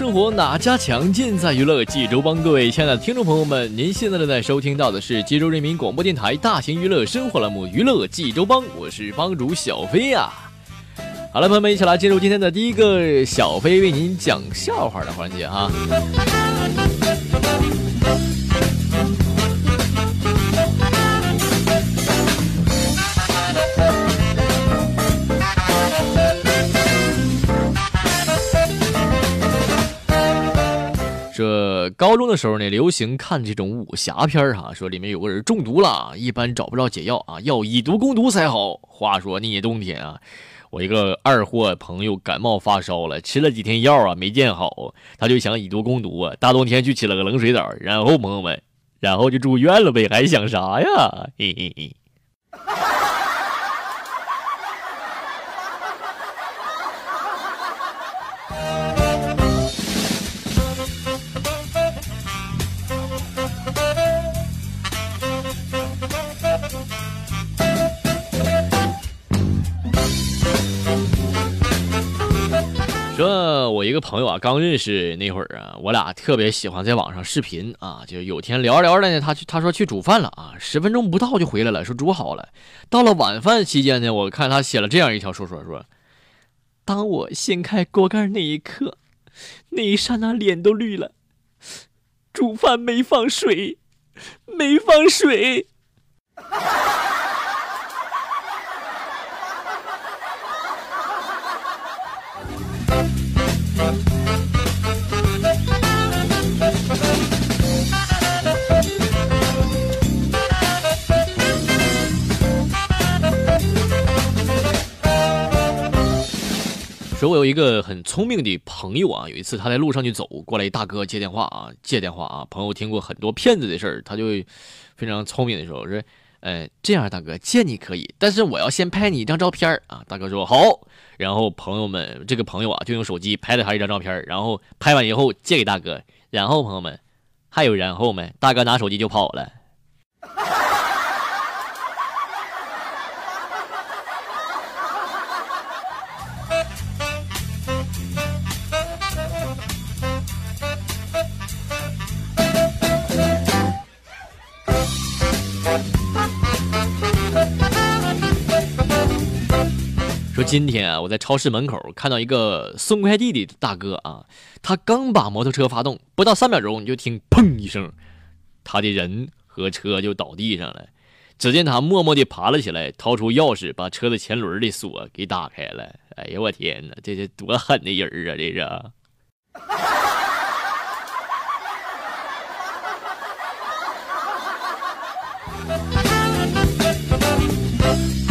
生活哪家强？尽在娱乐济州帮。各位亲爱的听众朋友们，您现在正在收听到的是济州人民广播电台大型娱乐生活栏目《娱乐济州帮》，我是帮主小飞呀。好了，朋友们，一起来进入今天的第一个小飞为您讲笑话的环节哈。这高中的时候呢，流行看这种武侠片儿哈，说里面有个人中毒了，一般找不着解药啊，要以毒攻毒才好。话说那年冬天啊，我一个二货朋友感冒发烧了，吃了几天药啊没见好，他就想以毒攻毒啊，大冬天去起了个冷水澡，然后朋友们，然后就住院了呗，还想啥呀？嘿嘿嘿。朋友啊，刚认识那会儿啊，我俩特别喜欢在网上视频啊。就有天聊着聊着呢，他去他说去煮饭了啊，十分钟不到就回来了，说煮好了。到了晚饭期间呢，我看他写了这样一条说说说：当我掀开锅盖那一刻，那一刹那脸都绿了。煮饭没放水，没放水。说，我有一个很聪明的朋友啊，有一次他在路上就走过来一，大哥接电话啊，接电话啊。朋友听过很多骗子的事儿，他就非常聪明的时候说：“呃，这样大哥借你可以，但是我要先拍你一张照片啊。”大哥说：“好。”然后朋友们，这个朋友啊，就用手机拍了他一张照片，然后拍完以后借给大哥。然后朋友们，还有然后没？大哥拿手机就跑了。说今天啊，我在超市门口看到一个送快递的大哥啊，他刚把摩托车发动，不到三秒钟，你就听砰一声，他的人和车就倒地上了。只见他默默地爬了起来，掏出钥匙，把车的前轮的锁给打开了。哎呀，我天哪，这是多狠的人啊！这是。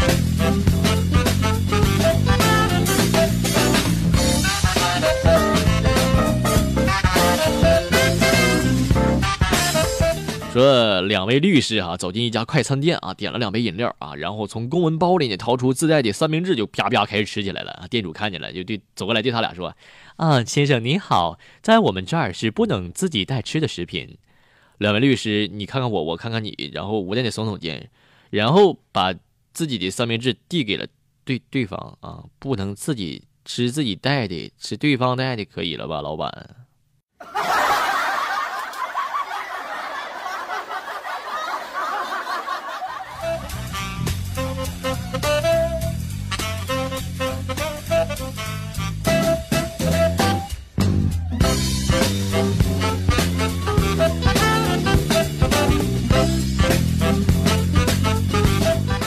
说两位律师哈走进一家快餐店啊，点了两杯饮料啊，然后从公文包里呢掏出自带的三明治，就啪啪开始吃起来了啊。店主看见了，就对走过来对他俩说：“啊，先生你好，在我们这儿是不能自己带吃的食品。”两位律师，你看看我，我看看你，然后无奈的耸耸肩，然后把自己的三明治递给了对对方啊，不能自己吃自己带的，吃对方带的可以了吧，老板？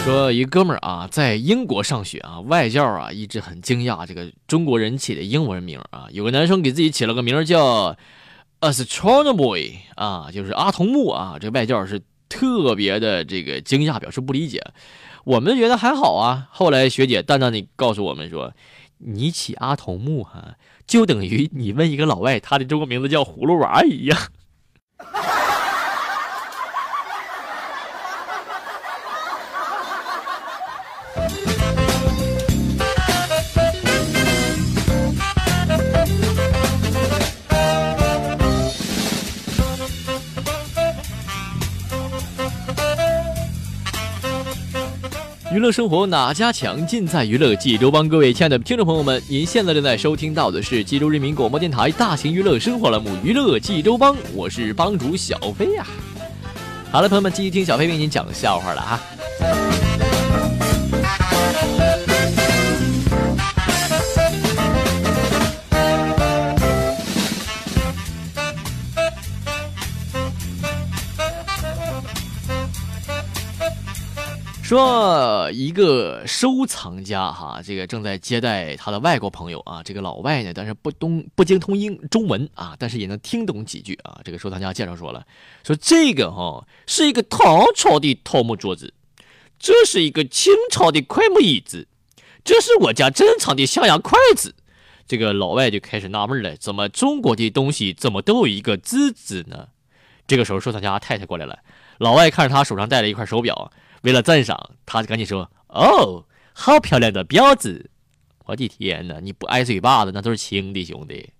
说一哥们儿啊，在英国上学啊，外教啊一直很惊讶这个中国人起的英文名啊。有个男生给自己起了个名叫 Astronomy 啊，就是阿童木啊。这个外教是特别的这个惊讶，表示不理解。我们觉得还好啊。后来学姐淡淡的告诉我们说，你起阿童木哈，就等于你问一个老外他的中国名字叫葫芦娃一样。娱乐生活哪家强？尽在娱乐济州帮。各位亲爱的听众朋友们，您现在正在收听到的是济州人民广播电台大型娱乐生活栏目《娱乐济州帮》，我是帮主小飞呀。好了，朋友们，继续听小飞为您讲笑话了啊。说一个收藏家哈，这个正在接待他的外国朋友啊。这个老外呢，但是不懂不精通英中文啊，但是也能听懂几句啊。这个收藏家介绍说了，说这个哈是一个唐朝的桃木桌子，这是一个清朝的快木椅子，这是我家珍藏的象牙筷子。这个老外就开始纳闷了，怎么中国的东西怎么都有一个“字”字呢？这个时候收藏家太太过来了，老外看着他手上戴了一块手表。为了赞赏，他就赶紧说：“哦，好漂亮的婊子！我的天哪，你不挨嘴巴子那都是轻的，兄弟。”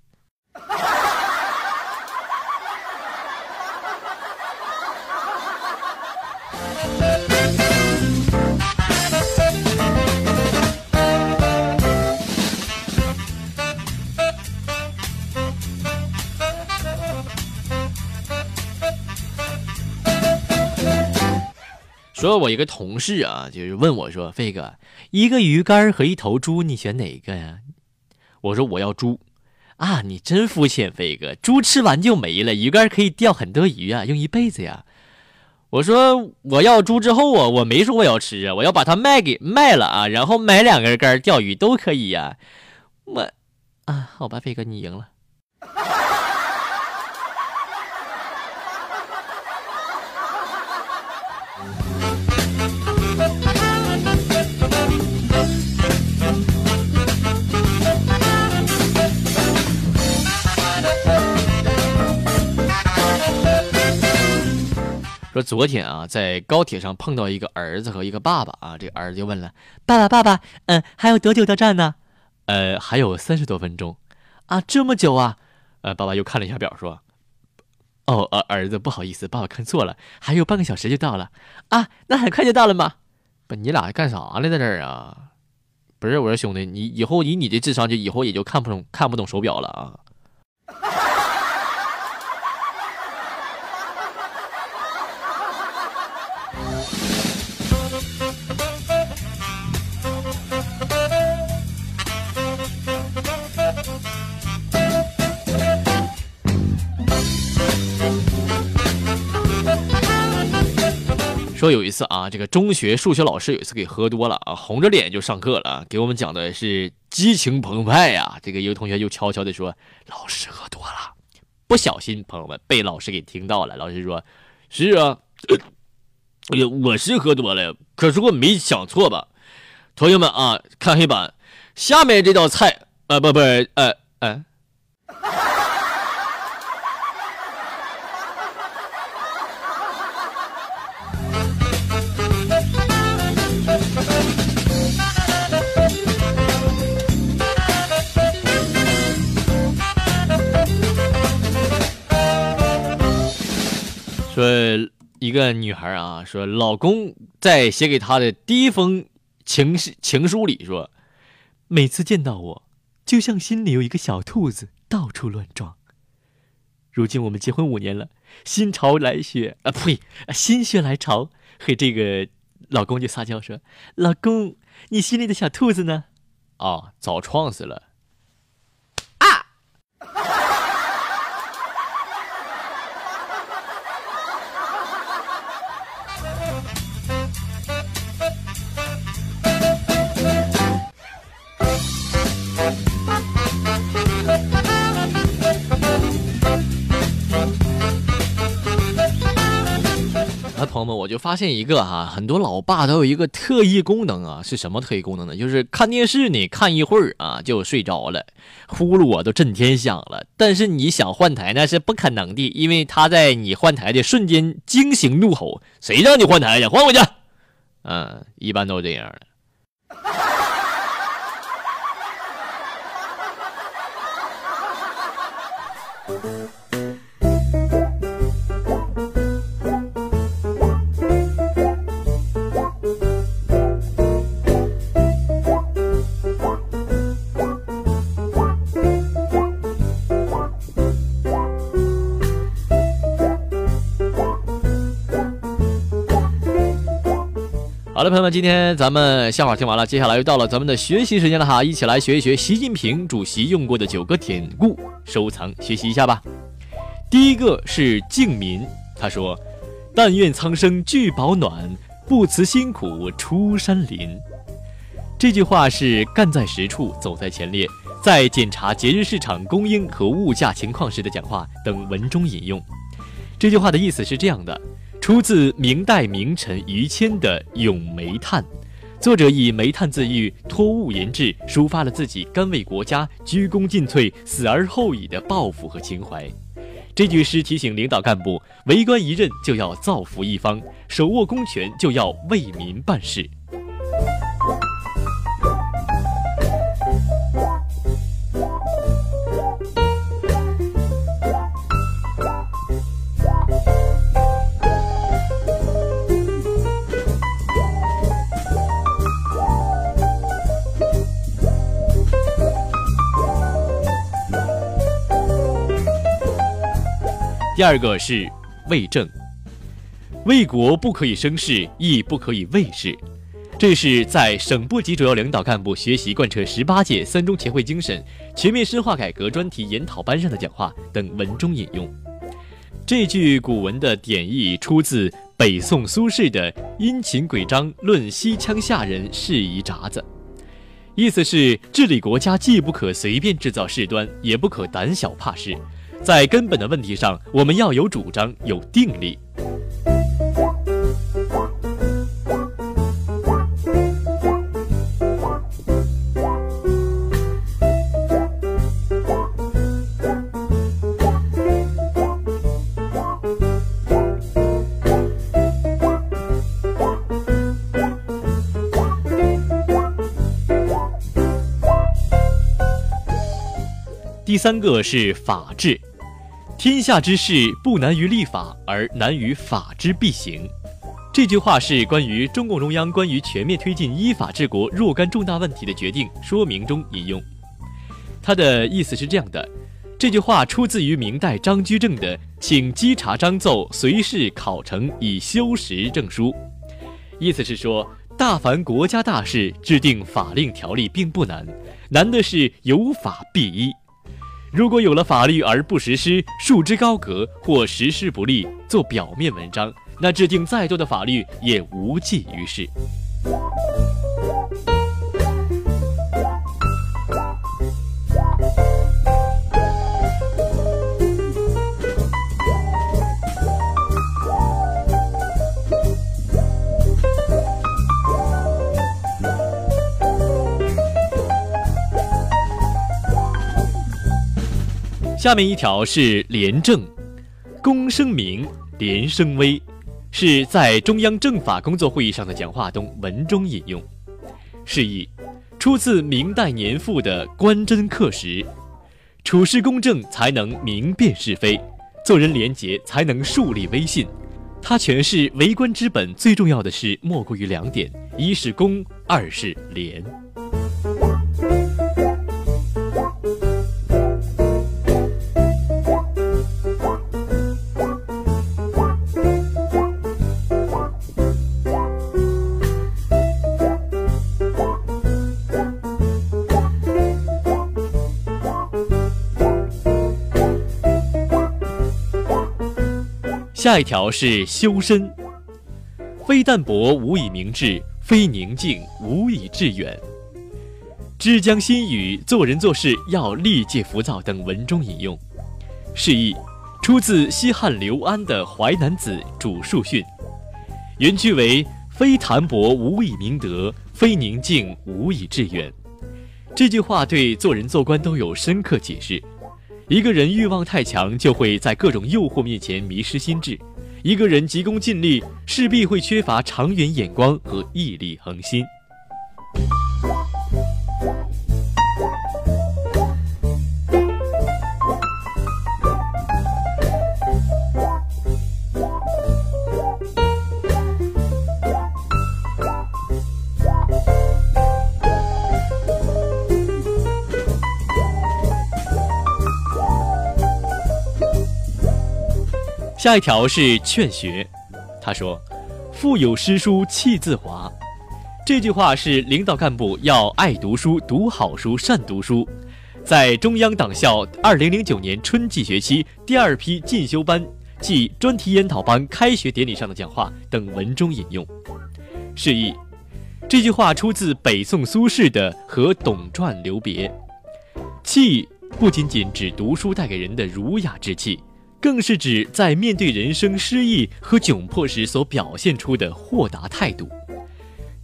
说，我一个同事啊，就是问我说：“飞哥，一个鱼竿和一头猪，你选哪个呀？”我说：“我要猪。”啊，你真肤浅，飞哥，猪吃完就没了，鱼竿可以钓很多鱼啊，用一辈子呀。我说：“我要猪之后啊，我没说我要吃啊，我要把它卖给卖了啊，然后买两根竿钓鱼都可以呀。”我，啊，好吧，飞哥，你赢了。昨天啊，在高铁上碰到一个儿子和一个爸爸啊，这儿子就问了：“爸爸，爸爸，嗯，还有多久到站呢？”“呃，还有三十多分钟。”“啊，这么久啊？”呃，爸爸又看了一下表，说：“哦，儿儿子，不好意思，爸爸看错了，还有半个小时就到了。”“啊，那很快就到了吗？”“不，你俩干啥呢，在这儿啊？”“不是，我说兄弟，你以后以你的智商，就以后也就看不懂看不懂手表了啊。”说有一次啊，这个中学数学老师有一次给喝多了啊，红着脸就上课了，给我们讲的是激情澎湃呀。这个一个同学就悄悄的说：“老师喝多了，不小心朋友们被老师给听到了。”老师说：“是啊，我是喝多了，可是我没想错吧？同学们啊，看黑板，下面这道菜，呃，不不，呃，呃。”说一个女孩啊，说老公在写给她的第一封情情书里说，每次见到我，就像心里有一个小兔子到处乱撞。如今我们结婚五年了，心潮来血啊，呸，心血来潮，和这个老公就撒娇说，老公，你心里的小兔子呢？啊，早撞死了。我就发现一个哈，很多老爸都有一个特异功能啊，是什么特异功能呢？就是看电视呢，看一会儿啊就睡着了，呼噜啊都震天响了。但是你想换台那是不可能的，因为他在你换台的瞬间惊醒怒吼：“谁让你换台呀？换回去！”嗯，一般都这样的。好了，朋友们，今天咱们笑话听完了，接下来又到了咱们的学习时间了哈，一起来学一学习近平主席用过的九个典故，收藏学习一下吧。第一个是敬民，他说：“但愿苍生俱保暖，不辞辛苦出山林。”这句话是干在实处，走在前列，在检查节日市场供应和物价情况时的讲话等文中引用。这句话的意思是这样的。出自明代名臣于谦的《咏煤炭》，作者以煤炭自喻，托物言志，抒发了自己甘为国家、鞠躬尽瘁、死而后已的抱负和情怀。这句诗提醒领导干部，为官一任就要造福一方，手握公权就要为民办事。第二个是为政，为国不可以生事，亦不可以为事。这是在省部级主要领导干部学习贯彻十八届三中全会精神全面深化改革专题研讨班上的讲话等文中引用。这句古文的典义出自北宋苏轼的《殷勤鬼章论西羌下人事宜札子》，意思是治理国家既不可随便制造事端，也不可胆小怕事。在根本的问题上，我们要有主张，有定力。第三个是法治。天下之事不难于立法，而难于法之必行。这句话是关于中共中央关于全面推进依法治国若干重大问题的决定说明中引用。他的意思是这样的：这句话出自于明代张居正的《请稽查章奏随事考成以修实证书》，意思是说，大凡国家大事，制定法令条例并不难，难的是有法必依。如果有了法律而不实施，束之高阁或实施不力，做表面文章，那制定再多的法律也无济于事。下面一条是廉政，公生明，廉生威，是在中央政法工作会议上的讲话中文中引用，示意出自明代年赋的《观真刻石》，处事公正才能明辨是非，做人廉洁才能树立威信。他诠释为官之本最重要的是莫过于两点：一是公，二是廉。下一条是修身，非淡泊无以明志，非宁静无以致远。知将心语，做人做事要历戒浮躁等文中引用，示意出自西汉刘安的《淮南子·主述训》，原句为“非淡泊无以明德，非宁静无以致远”。这句话对做人做官都有深刻解释。一个人欲望太强，就会在各种诱惑面前迷失心智；一个人急功近利，势必会缺乏长远眼光和毅力恒心。下一条是劝学，他说：“腹有诗书气自华。”这句话是领导干部要爱读书、读好书、善读书。在中央党校二零零九年春季学期第二批进修班暨专题研讨班开学典礼上的讲话等文中引用。示意，这句话出自北宋苏轼的《和董传留别》。气不仅仅指读书带给人的儒雅之气。更是指在面对人生失意和窘迫时所表现出的豁达态度。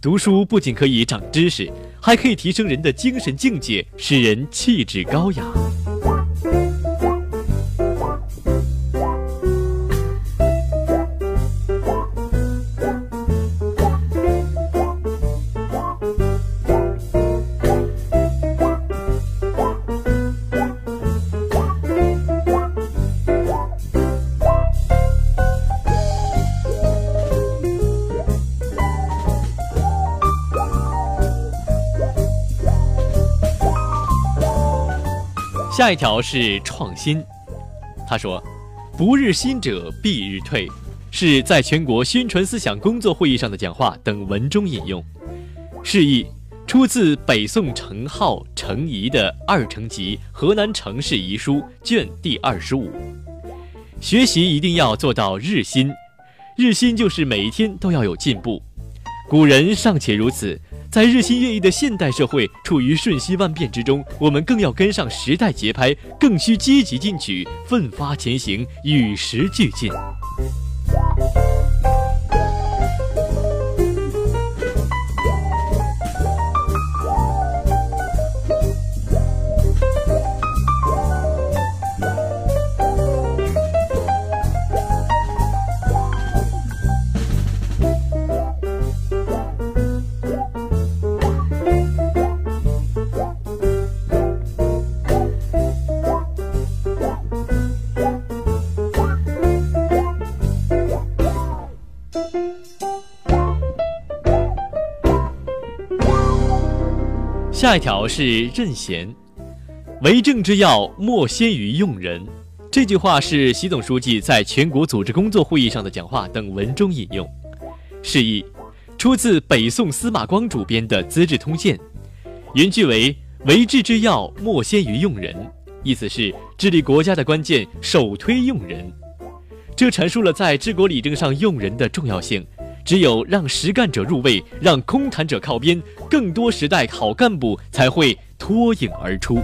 读书不仅可以长知识，还可以提升人的精神境界，使人气质高雅。下一条是创新，他说：“不日新者必日退”，是在全国宣传思想工作会议上的讲话等文中引用，示意出自北宋程颢、程颐的《二程集·河南程氏遗书》卷第二十五。学习一定要做到日新，日新就是每一天都要有进步。古人尚且如此。在日新月异的现代社会，处于瞬息万变之中，我们更要跟上时代节拍，更需积极进取，奋发前行，与时俱进。下一条是任贤，为政之要莫先于用人。这句话是习总书记在全国组织工作会议上的讲话等文中引用，示意出自北宋司马光主编的《资治通鉴》，原句为“为治之要莫先于用人”，意思是治理国家的关键首推用人。这阐述了在治国理政上用人的重要性。只有让实干者入位，让空谈者靠边，更多时代好干部才会脱颖而出。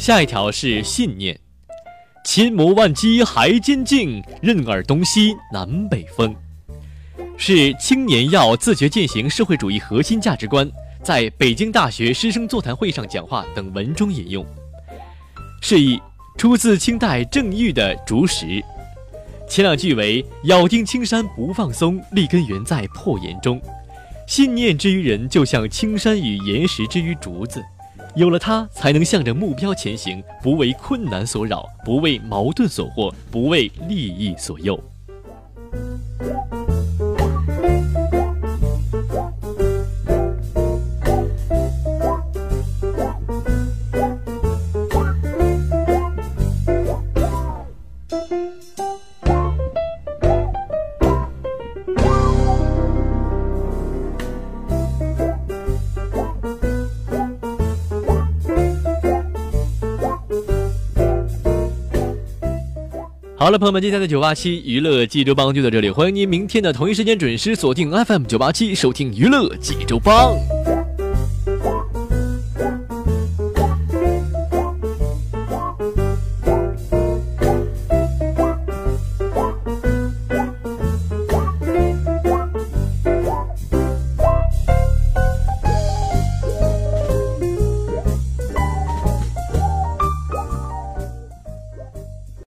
下一条是信念，千磨万击还坚劲，任尔东西南北风，是青年要自觉践行社会主义核心价值观，在北京大学师生座谈会上讲话等文中引用，示意出自清代郑玉的《竹石》，前两句为咬定青山不放松，立根原在破岩中，信念之于人，就像青山与岩石之于竹子。有了它，才能向着目标前行，不为困难所扰，不为矛盾所惑，不为利益所诱。好了，朋友们，今天的九八七娱乐济州帮就到这里，欢迎您明天的同一时间准时锁定 FM 九八七收听娱乐济州帮。